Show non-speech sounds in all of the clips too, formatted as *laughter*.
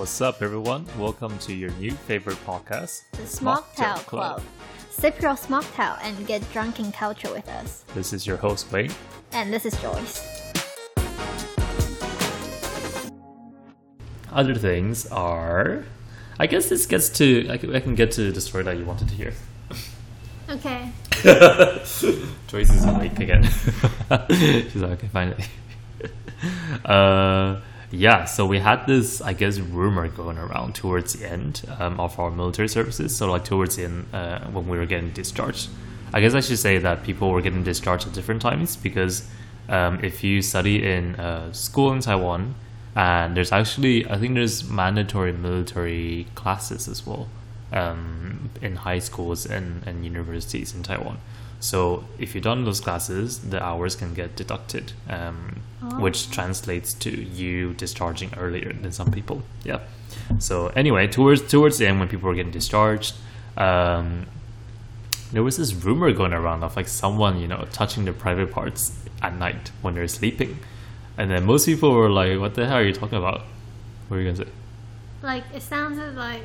What's up, everyone? Welcome to your new favorite podcast, The Smocktail Club. Sip your smocktail and get drunk in culture with us. This is your host, Wayne. And this is Joyce. Other things are. I guess this gets to. I can, I can get to the story that you wanted to hear. Okay. *laughs* Joyce is awake again. *laughs* She's like, okay, finally. *laughs* uh, yeah, so we had this, I guess, rumor going around towards the end um, of our military services. So, like, towards the end, uh, when we were getting discharged. I guess I should say that people were getting discharged at different times because um, if you study in uh, school in Taiwan, and there's actually, I think there's mandatory military classes as well um, in high schools and, and universities in Taiwan. So if you've done those classes, the hours can get deducted, um, which translates to you discharging earlier than some people. Yeah. So anyway, towards towards the end, when people were getting discharged, um, there was this rumor going around of like someone you know touching their private parts at night when they're sleeping, and then most people were like, "What the hell are you talking about?" What are you gonna say? Like it sounded like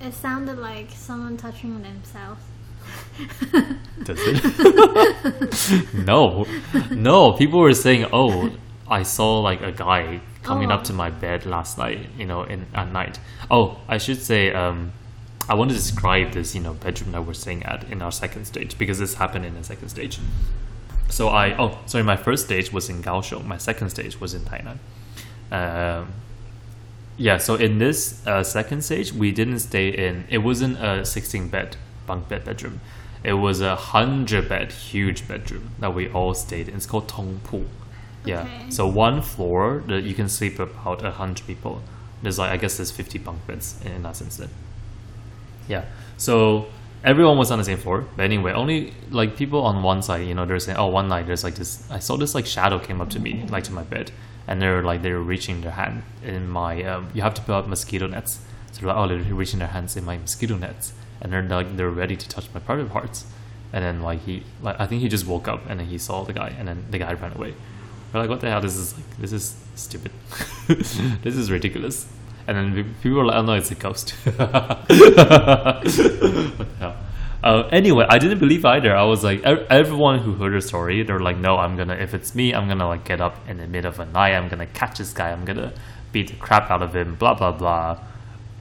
it sounded like someone touching themselves. *laughs* Does it? *laughs* no, no. People were saying, "Oh, I saw like a guy coming Oh. up to my bed last night. You know, in at night." Oh, I should say, um, I want to describe this, you know, bedroom that we're staying at in our second stage because this happened in the second stage. So I, oh, sorry, my first stage was in Kaohsiung. My second stage was in Tainan. Um, yeah, so in this uh, second stage, we didn't stay in. It wasn't a sixteen bed bunk bed bedroom. It was a hundred bed huge bedroom that we all stayed in. It's called Tongpu. Yeah. Okay. So one floor that you can sleep about a hundred people. There's like I guess there's fifty bunk beds in, in that sense. Then. Yeah. So everyone was on the same floor. But anyway, only like people on one side, you know, they're saying, oh, one night there's like this. I saw this like shadow came up to me, like to my bed, and they're like they were reaching their hand in my. Um, you have to put up mosquito nets. So they're like, oh, they're reaching their hands in my mosquito nets, and they're like they're ready to touch my private parts. And then like he, like I think he just woke up and then he saw the guy, and then the guy ran away. We're like, what the hell? This is like this is stupid. *laughs* this is ridiculous. And then people were like, oh no, it's a ghost. what the hell? Uh, anyway, I didn't believe either. I was like, ev- everyone who heard the story, they're like, no, I'm gonna, if it's me, I'm gonna like get up in the middle of the night. I'm gonna catch this guy. I'm gonna beat the crap out of him. Blah blah blah.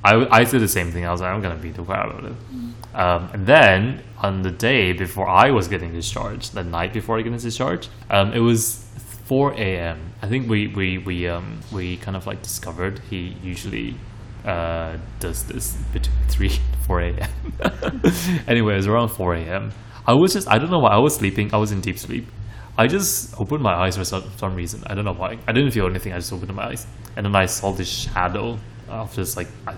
I, I did the same thing. I was like, I'm gonna beat the crap out of him. Um, and then on the day before I was getting discharged, the night before I getting discharged, um, it was 4 a.m. I think we we we um we kind of like discovered he usually uh does this between *laughs* 3 and 4 a.m. *laughs* anyway, it was around 4 a.m. I was just I don't know why I was sleeping. I was in deep sleep. I just opened my eyes for some, some reason. I don't know why. I didn't feel anything. I just opened my eyes, and then I saw this shadow of this like I.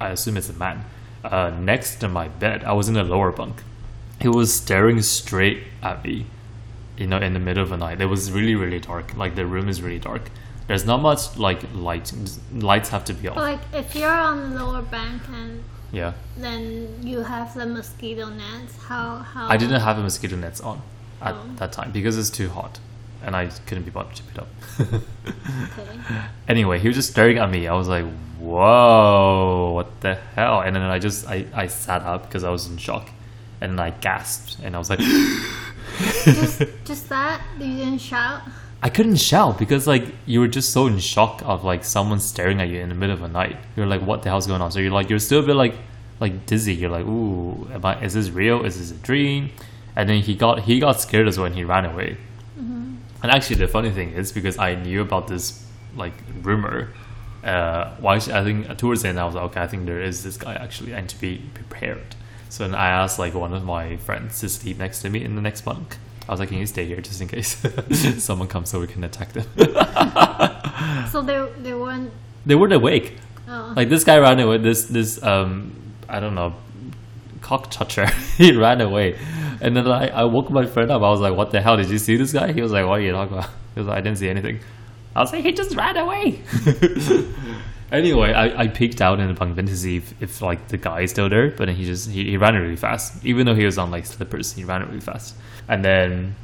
I assume it's a man uh, next to my bed. I was in the lower bunk. He was staring straight at me, you know, in the middle of the night. It was really really dark. Like the room is really dark. There's not much like light. Lights have to be off. Like if you're on the lower bunk and Yeah. then you have the mosquito nets, how how I didn't have the mosquito nets on at Oh. that time because it's too hot, and I couldn't be bothered to pick it up. *laughs* okay. *laughs* anyway, he was just staring at me. I was like, "Whoa, what the hell?" And then I just I, I sat up because I was in shock, and then I gasped, and I was like, just *laughs* just that? You didn't shout? I couldn't shout because like you were just so in shock of like someone staring at you in the middle of the night. You're like, "What the hell's going on?" So you're like, you're still a bit like like dizzy. You're like, "Ooh, am I? Is this real? Is this a dream?" And then he got he got scared as well, and he ran away. Mm-hmm. And actually, the funny thing is because I knew about this like rumor. Uh, why I think towards the end I was like, okay, I think there is this guy actually, and to be prepared. So then I asked like one of my friends to sleep next to me in the next bunk. I was like, can you stay here just in case *laughs* someone comes so we can attack them? *laughs* So they they weren't they weren't awake. oh Like this guy ran away. This this um I don't know cock toucher. *laughs* he ran away, and then I, I woke my friend up. I was like, "What the hell? Did you see this guy?" He was like, "What are you talking about?" He was like, "I didn't see anything." I was like, "He just ran away." *laughs* anyway, I, I peeked out in the bunk bed to see if, if like the guy is still there, but then he just he, he ran really fast. Even though he was on like slippers, he ran really fast. And then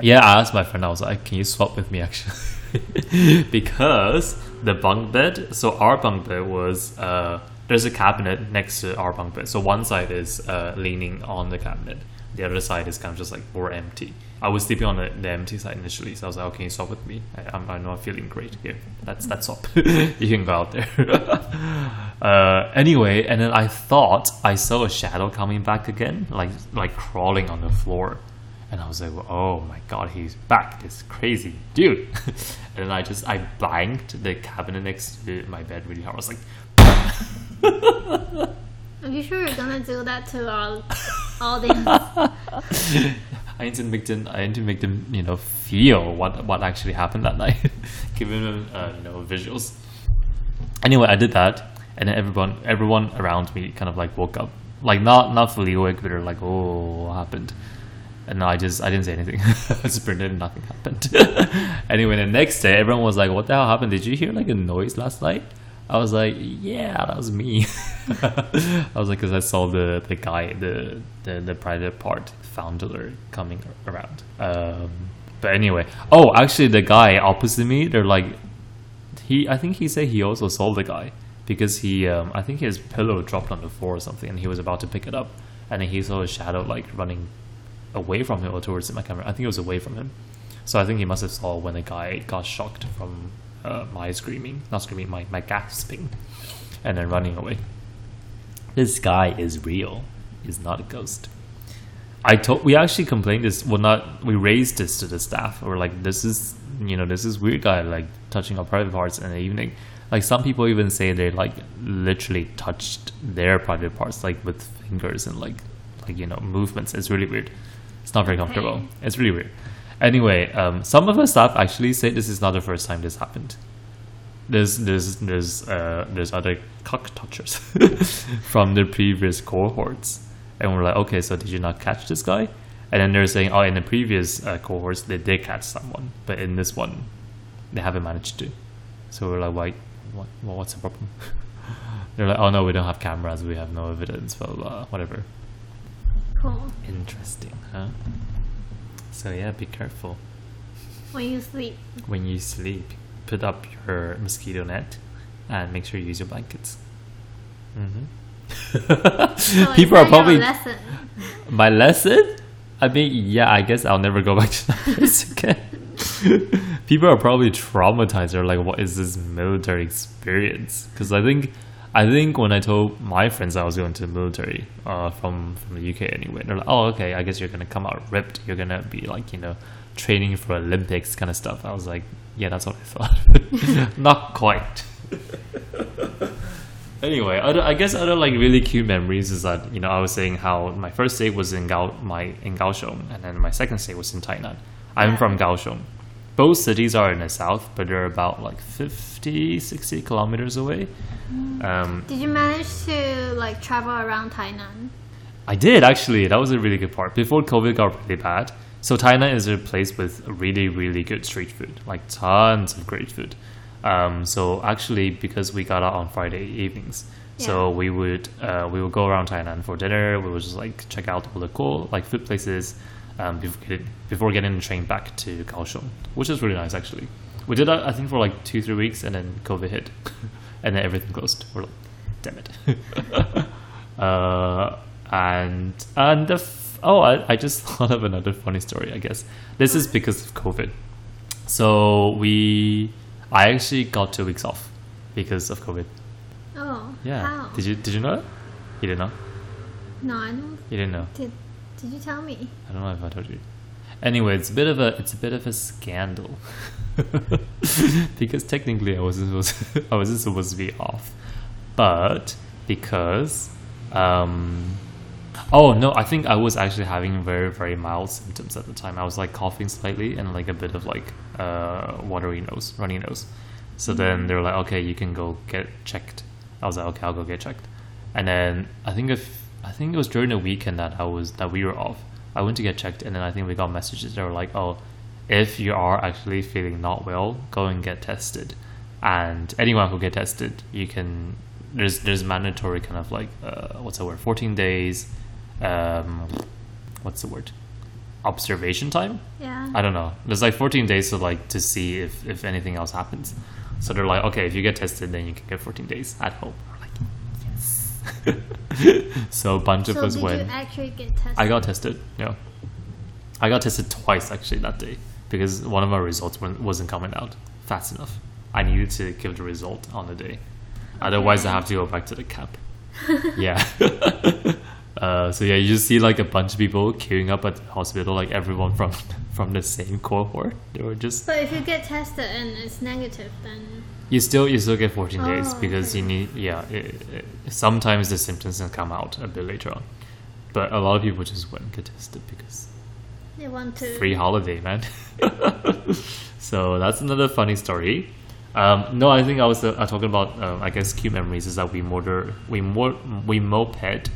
yeah, I asked my friend. I was like, "Can you swap with me?" Actually, *laughs* because the bunk bed. So our bunk bed was uh, there's a cabinet next to our bunk bed. So one side is uh, leaning on the cabinet. The other side is kind of just like more empty. I was sleeping on the, the empty side initially, so I was like, "Okay, swap with me. I, I'm, I'm not feeling great here. That's that's swap. *laughs* you can go out there." *laughs* uh, anyway, and then I thought I saw a shadow coming back again, like like crawling on the floor, and I was like, "Oh my god, he's back! This crazy dude!" *laughs* and then I just I banged the cabinet next to my bed really hard. I was like, Are you sure you're gonna do that to our audience? I need to make them. I need to make them, you know, feel what what actually happened that *laughs* night, giving them, uh, you know, visuals. Anyway, I did that, and then everyone everyone around me kind of like woke up, like not not fully awake, but they're like, "Oh, what happened?" And I just I didn't say anything. *laughs* I just pretended nothing happened. *laughs* anyway, the next day, everyone was like, "What the hell happened? Did you hear like a noise last night?" I was like, "Yeah, that was me." I was like, because I saw the the guy, the the, the private part founder coming around. Um, but anyway, oh, actually, the guy opposite me, they're like, he. I think he said he also saw the guy because he, um, I think his pillow dropped on the floor or something, and he was about to pick it up, and then he saw a shadow like running away from him or towards my camera. I think it was away from him. So I think he must have saw when the guy got shocked from uh, my screaming, not screaming, my, my gasping, and then running away. This guy is real. He's not a ghost. I told we actually complained this. Well, not we raised this to the staff. We're like, this is you know this is weird guy like touching our private parts in the evening. Like some people even say they like literally touched their private parts like with fingers and like like you know movements. It's really weird. It's not very comfortable. Okay. It's really weird. Anyway, um, some of the staff actually say this is not the first time this happened. There's there's there's uh, there's other cock touchers *laughs* from the previous cohorts, and we're like, okay, so did you not catch this guy? And then they're saying, oh, in the previous uh, cohorts they did catch someone, but in this one, they haven't managed to. So we're like, why? What? Well, what's the problem? *laughs* they're like, oh no, we don't have cameras, we have no evidence, blah blah, blah whatever. Cool. Interesting, huh? So yeah, be careful When you sleep. when you sleep. Put up your mosquito net and make sure you use your blankets. So People are probably lesson. my lesson. I mean, yeah, I guess I'll never go back to that place *laughs* again. People are probably traumatized. They're like, "What is this military experience?" Because I think, I think when I told my friends I was going to the military uh, from from the UK anyway, they're like, "Oh, okay. I guess you're gonna come out ripped. You're gonna be like, you know, training for Olympics kind of stuff." I was like, "Yeah, that's what I thought. *laughs* Not quite." Anyway, other, I guess other like really cute memories is that you know I was saying how my first day was in Gao my in Kaohsiung and then my second stay was in Tainan. I'm from Kaohsiung. Both cities are in the south, but they're about like 50, 60 kilometers away. Um, Did you manage to like travel around Tainan? I did actually. That was a really good part. Before COVID got really bad, so Tainan is a place with really, really good street food, like tons of great food. Um, so actually, because we got out on Friday evenings, so we would uh, we would go around Tainan for dinner. We would just like check out all the cool like food places um, before getting, before getting the train back to Kaohsiung, which is really nice actually. We did that I think for like two three weeks, and then COVID hit, *laughs* and then everything closed. We're like, damn it. *laughs* uh, and and the f- oh, I, I just *laughs* thought of another funny story. I guess this is because of COVID. So we, I actually got two weeks off because of COVID. Oh. Yeah. How? Did you did you know that? You didn't know. No, I don't. You didn't know. Did Did you tell me? I don't know if I told you. Anyway, it's a bit of a it's a bit of a scandal *laughs* because technically I wasn't supposed *laughs* I wasn't supposed to be off, but because um oh no I think I was actually having very very mild symptoms at the time. I was like coughing slightly and like a bit of like uh watery nose, runny nose. So then they were like, okay, you can go get checked. I was like, okay, I'll go get checked. And then I think if I think it was during the weekend that I was that we were off. I went to get checked, and then I think we got messages that were like, "Oh, if you are actually feeling not well, go and get tested." And anyone who get tested, you can. There's there's mandatory kind of like uh, what's the word? Fourteen days. Um, what's the word? observation time. Yeah. I don't know. There's like 14 days to like to see if if anything else happens. So they're like, okay, if you get tested, then you can get 14 days at home. Like, yes. *laughs* so a bunch of us went. you actually get tested? I got tested. Yeah, I got tested twice actually that day because one of my results wasn't coming out fast enough. I needed to give the result on the day, otherwise I have to go back to the camp. *laughs* yeah. *laughs* uh, so yeah, you just see like a bunch of people queuing up at the hospital, like everyone from *laughs* from the same cohort. They were just But if you get tested and it's negative, then you still you still get 14 days Oh, because okay. you need yeah. It, it, sometimes the symptoms can come out a bit later on, but a lot of people just went and get tested because they want to. free holiday, man. *laughs* so that's another funny story. Um, no, I think I was uh, talking about. Um, I guess cute memories is that we motor, we mo- we moped,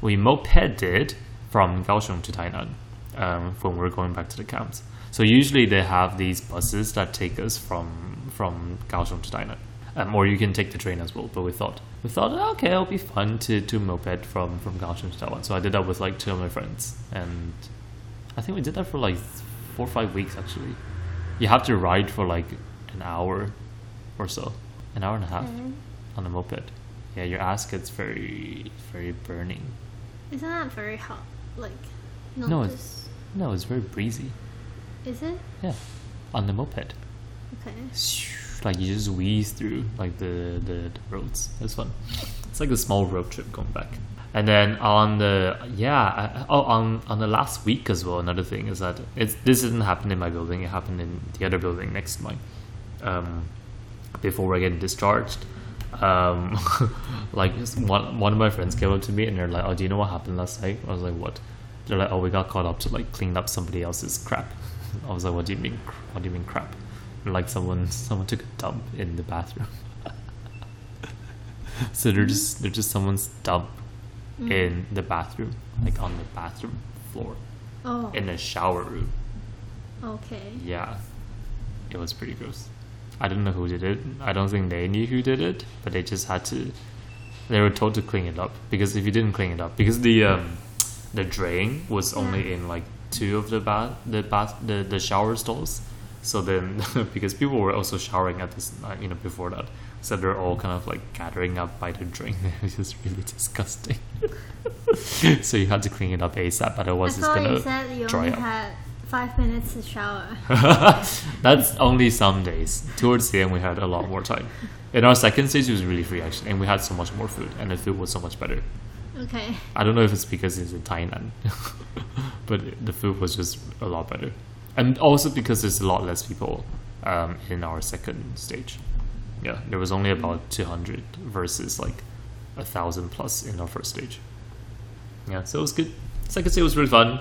we mopeded from Kaohsiung to Tainan um, when we were going back to the camps. So usually they have these buses that take us from from Kaohsiung to Tainan, um, or you can take the train as well. But we thought we thought "Oh, okay, it'll be fun to to moped from from Kaohsiung to Tainan. So I did that with like two of my friends, and I think we did that for like four or five weeks actually. You have to ride for like an hour or so, an hour and a half Okay. on a moped. Yeah, your ass gets very, very burning. Isn't that very hot? Like, not No, just. No, it's very breezy. Is it? Yeah, on the moped, Okay. like you just wheeze through like the the, the roads. It's fun. It's like a small road trip going back. And then on the yeah, I, oh on on the last week as well. Another thing is that it's this didn't happen in my building. It happened in the other building next to mine. Um, before we're getting discharged. Um, *laughs* like one one of my friends came up to me and they're like, "Oh, do you know what happened last night?" I was like, "What?" They're like, "Oh, we got caught up to like clean up somebody else's crap." *laughs* I was like, "What do you mean? What do you mean crap?" They're like someone *laughs* someone took a dump in the bathroom. so they're just they're just someone's dump Mm. in the bathroom, like on the bathroom floor Oh. in the shower room. okay. Yeah, it was pretty gross. I don't know who did it. I don't think they knew who did it, but they just had to. They were told to clean it up because if you didn't clean it up, because the um, the drain was only Yeah. in like two of the bath, the bath, the, the shower stalls. So then, *laughs* because people were also showering at this, uh, you know, before that, so they're all kind of like gathering up by the drain. *laughs* It was just really disgusting. *laughs* so you had to clean it up ASAP, otherwise it's gonna you dry only up. Five minutes to shower. *laughs* That's only some days. Towards the end, we had a lot more time. In our second stage, it was really free actually, and we had so much more food, and the food was so much better. Okay. I don't know if it's because it's in Tainan, *laughs* but the food was just a lot better, and also because there's a lot less people um, in our second stage. Yeah, there was only about two hundred versus like a thousand plus in our first stage. Yeah, so it was good. Second stage was really fun.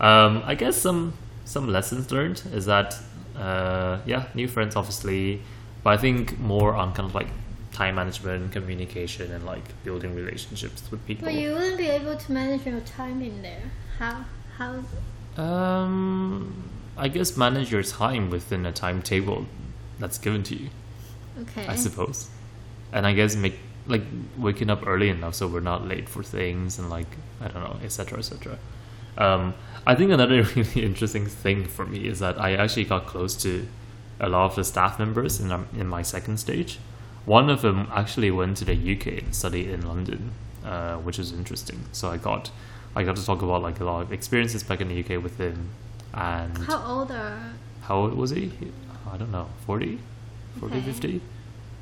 Um, I guess some some lessons learned is that uh, yeah, new friends obviously, but I think more on kind of like time management, communication, and like building relationships with people. But you wouldn't be able to manage your time in there. How? How? Um, I guess manage your time within a timetable that's given to you. Okay. I suppose, and I guess make like waking up early enough so we're not late for things and like I don't know, etc., etc. Um, I think another *laughs* really interesting thing for me is that I actually got close to a lot of the staff members in our, in my second stage. One of them actually went to the UK and studied in London, uh, which is interesting. So I got I got to talk about like a lot of experiences back in the UK with him, and How old are? how old was he? I don't know, 40? 40, Okay. 50?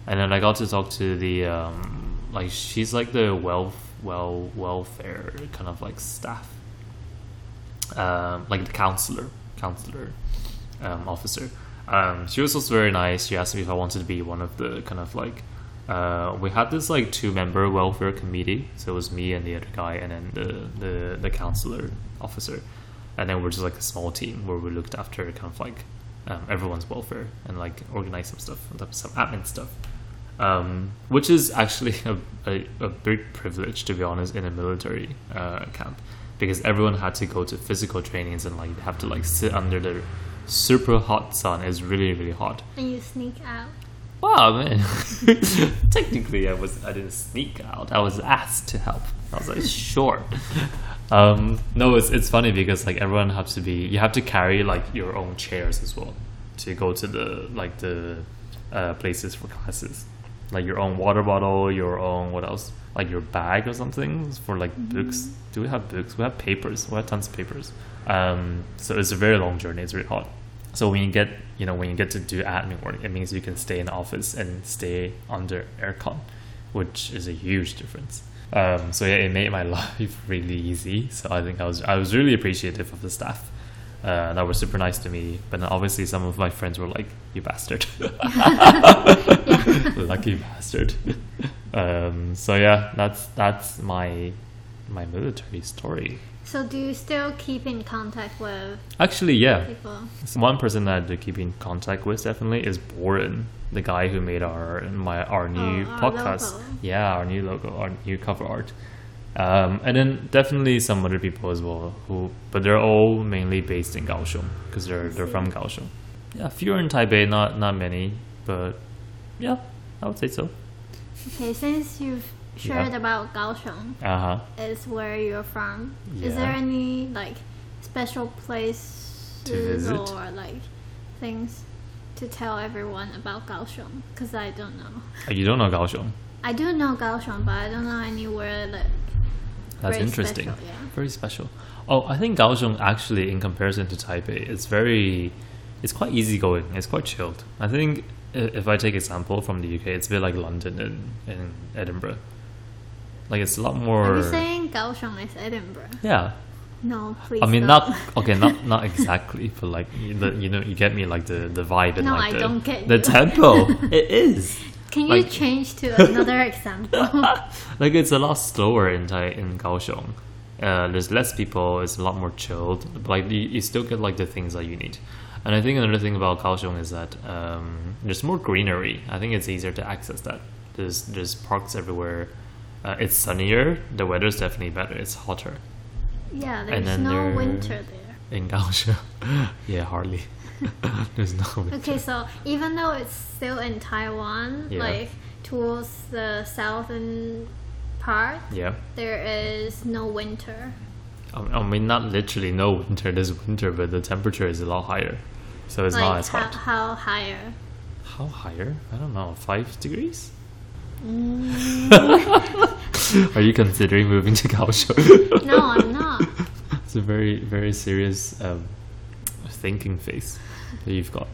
And then I got to talk to the, um, like, she's like the wealth, well, welfare kind of like staff. Um, like the counselor, counselor um, officer. Um, she was also very nice. She asked me if I wanted to be one of the kind of like, uh, we had this like two member welfare committee. So it was me and the other guy, and then the, the, the counselor officer and then we're just like a small team where we looked after kind of like um, everyone's welfare and like organize some stuff, some admin stuff, um, which is actually *laughs* a, a, a big privilege to be honest in a military uh, camp because everyone had to go to physical trainings and like have to like sit under the super hot sun. It's really really hot. And you sneak out. Wow, man! *laughs* Technically, I was I didn't sneak out. I was asked to help. I was like, sure. Um, no, it's it's funny because like everyone has to be. You have to carry like your own chairs as well to go to the like the uh, places for classes. Like your own water bottle, your own what else? Like your bag or something for like books. Do we have books? We have papers. We have tons of papers. Um, so it's a very long journey. It's really hot. So when you get you know when you get to do admin work, it means you can stay in the office and stay under aircon, which is a huge difference. Um, so yeah, it made my *laughs* life really easy. So I think I was I was really appreciative of the staff. Uh, that were super nice to me, but obviously some of my friends were like, "You bastard, *laughs* lucky bastard." um, so yeah, that's that's my my military story. So do you still keep in contact with Actually, yeah, people? One person that I do keep in contact with definitely is Boren, the guy who made our my our new Oh, our podcast. logo. Yeah, our new logo, our new cover art. Um, and then definitely some other people as well who, but they're all mainly based in Kaohsiung because they're they're from Kaohsiung. Yeah, fewer in Taipei, not not many, but yeah, I would say so. Okay, since you've shared about Kaohsiung, Uh huh. is where you're from. Yeah. Is there any like special places To visit? or like things to tell everyone about Kaohsiung? Because I don't know. You don't know Kaohsiung. I do know Kaohsiung, but I don't know anywhere that. That's Very interesting. special, yeah. Very special. Oh, I think Kaohsiung actually, in comparison to Taipei, it's very, it's quite easygoing. It's quite chilled. I think if I take example from the UK, it's a bit like London and, and Edinburgh. Like it's a lot more. Are you saying Kaohsiung is Edinburgh? Yeah, No, please. I mean don't. not *laughs* okay, not not exactly, but like you, the, you know, you get me like the the vibe and No, like I the don't get the tempo. *laughs* it is. Can you like- change to another *laughs* example? *laughs* like it's a lot slower in Tai in Kaohsiung. Uh, there's less people. It's a lot more chilled. But like you, you still get like the things that you need. And I think another thing about Kaohsiung is that um, there's more greenery. I think it's easier to access that. There's there's parks everywhere. Uh, it's sunnier. The weather's definitely better. It's hotter yeah, there's no there- winter there. in Kaohsiung. *laughs* yeah, hardly. *laughs* there's no. winter. Okay, so even though it's still in Taiwan, Yeah. like towards the southern part, Yeah. there is no winter. I I mean, not literally no winter. There's winter, but the temperature is a lot higher, so it's not like as how, hot. how higher? How higher? I don't know. Five degrees? Mm, *laughs* Are you considering moving to Kaohsiung? no, I'm not. *laughs* it's a very, very serious um, thinking phase that you've got.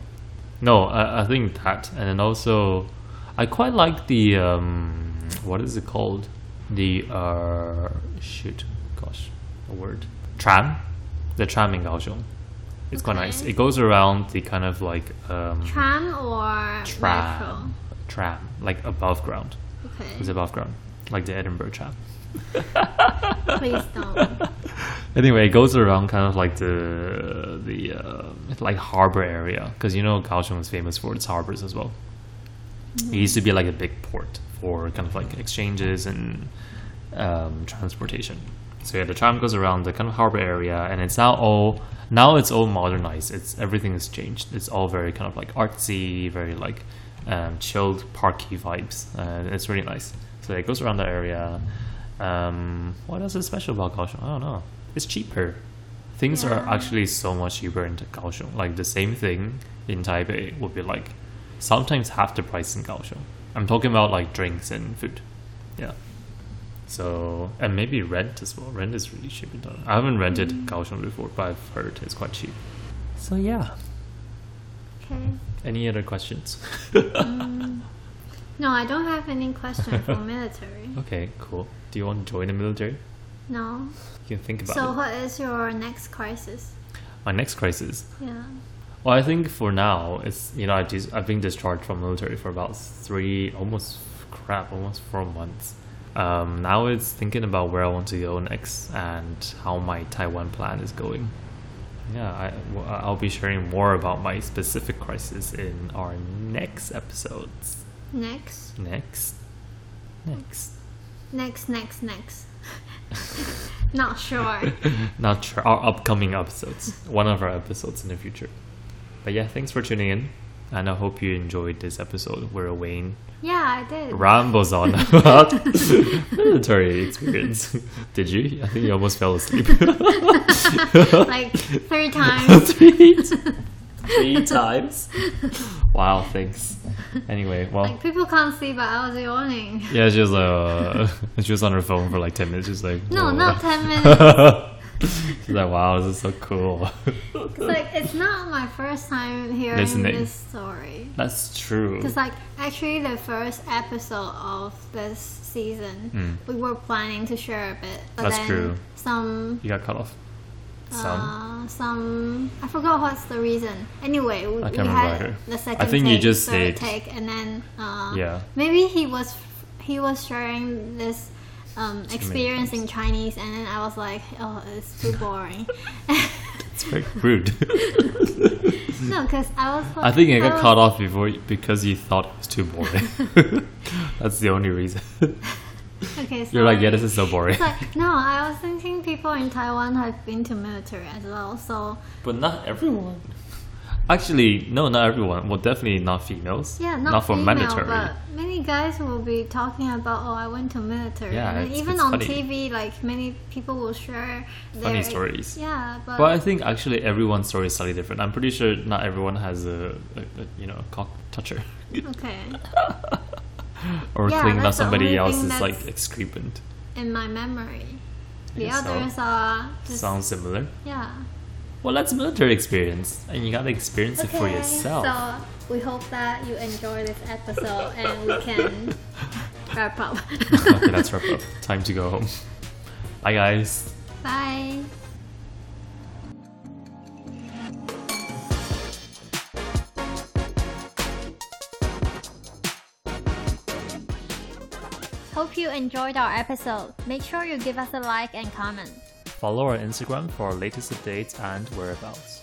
No, I, I think that, and then also, I quite like the um, what is it called? The uh, shoot, gosh, a word tram, the tram in Kaohsiung. It's quite nice. It goes around the kind of like um, Tram or tram, tram, like above ground. Okay, It's Okay, above ground, like the Edinburgh tram. Please don't. Anyway, it goes around kind of like the the uh, like harbor area because you know Kaohsiung is famous for its harbors as well. It used to be like a big port for kind of like exchanges and um, transportation. So yeah, the tram goes around the kind of harbor area, and it's now all now it's all modernized. It's everything has changed. It's all very kind of like artsy, very like um, chilled, parky vibes. Uh, it's really nice. So it goes around the area. Um, what else is special about Kaohsiung? I don't know. It's cheaper. Things are actually so much cheaper in Kaohsiung. Like the same thing in Taipei would be like sometimes half the price in Kaohsiung. I'm talking about like drinks and food. Yeah. So and maybe rent as well. Rent is really cheap in Taiwan. I haven't rented Kaohsiung before, but I've heard it's quite cheap. So yeah. Okay. Any other questions? Mm, *laughs* no, I don't have any question for *laughs* military. okay, cool. Do you want to join the military? No. You can think about So, it. what is your next crisis? My next crisis. Yeah. Well, I think for now, it's you know I dis- I've been discharged from military for about three, almost crap, almost four months. Um, now it's thinking about where I want to go next and how my Taiwan plan is going. Yeah, I, I'll be sharing more about my specific crisis in our next episodes. Next. Next, next. Next, next, next. *laughs* Not sure. *laughs* Not sure. Our upcoming episodes, one of our episodes in the future. But yeah, thanks for tuning in. And I hope you enjoyed this episode where Wayne Yeah, I did. rambles on *laughs* about military experience. Did you? I think you almost fell asleep. like three times. three, three *laughs* times. Wow, thanks. Anyway, well, like people can't see, but I was yawning. yeah, she was uh, *laughs* *laughs* she was on her phone for like ten minutes. Just like No, not ten minutes. She's like, wow, this is so cool. It's like it's not my first time hearing Listening. this story. That's true. Because like actually the first episode of this season, we were planning to share a bit, but. That's then true. some You got cut off. Some. uh, some I forgot what's the reason. Anyway, we, we had either. the second I think you just third said- take, and then uh, Yeah. maybe he was he was sharing this um, experience in Chinese, and then I was like, oh, it's too *laughs* boring. It's very rude. *laughs* no, because I was. I think I got was- cut off before because you thought it was too boring. *laughs* That's the only reason. Okay, You're like, yeah, this is so boring. It's like no, I was thinking people in Taiwan have been to military as well, so But not everyone. Actually, no, not everyone. Well, definitely not females. yeah, not, for female, mandatory. but many guys will be talking about, oh, I went to military, Yeah, and then it's- even it's on funny. TV, like many people will share Funny their, stories. Yeah, but, But I think actually everyone's story is slightly different. I'm pretty sure not everyone has a, a, a you know cock toucher okay, *laughs* *gasps* or Yeah, cleaning up somebody thing else's like excrement. in my memory, the guess so. others are just Sounds similar. yeah. Well, that's military experience, and you gotta experience it for yourself. So we hope that you enjoy this episode and we can *laughs* wrap up. okay, let's wrap up. *laughs* Time to go home. Bye, guys. Bye. Hope you enjoyed our episode. Make sure you give us a like and comment. Follow our Instagram for our latest updates and whereabouts.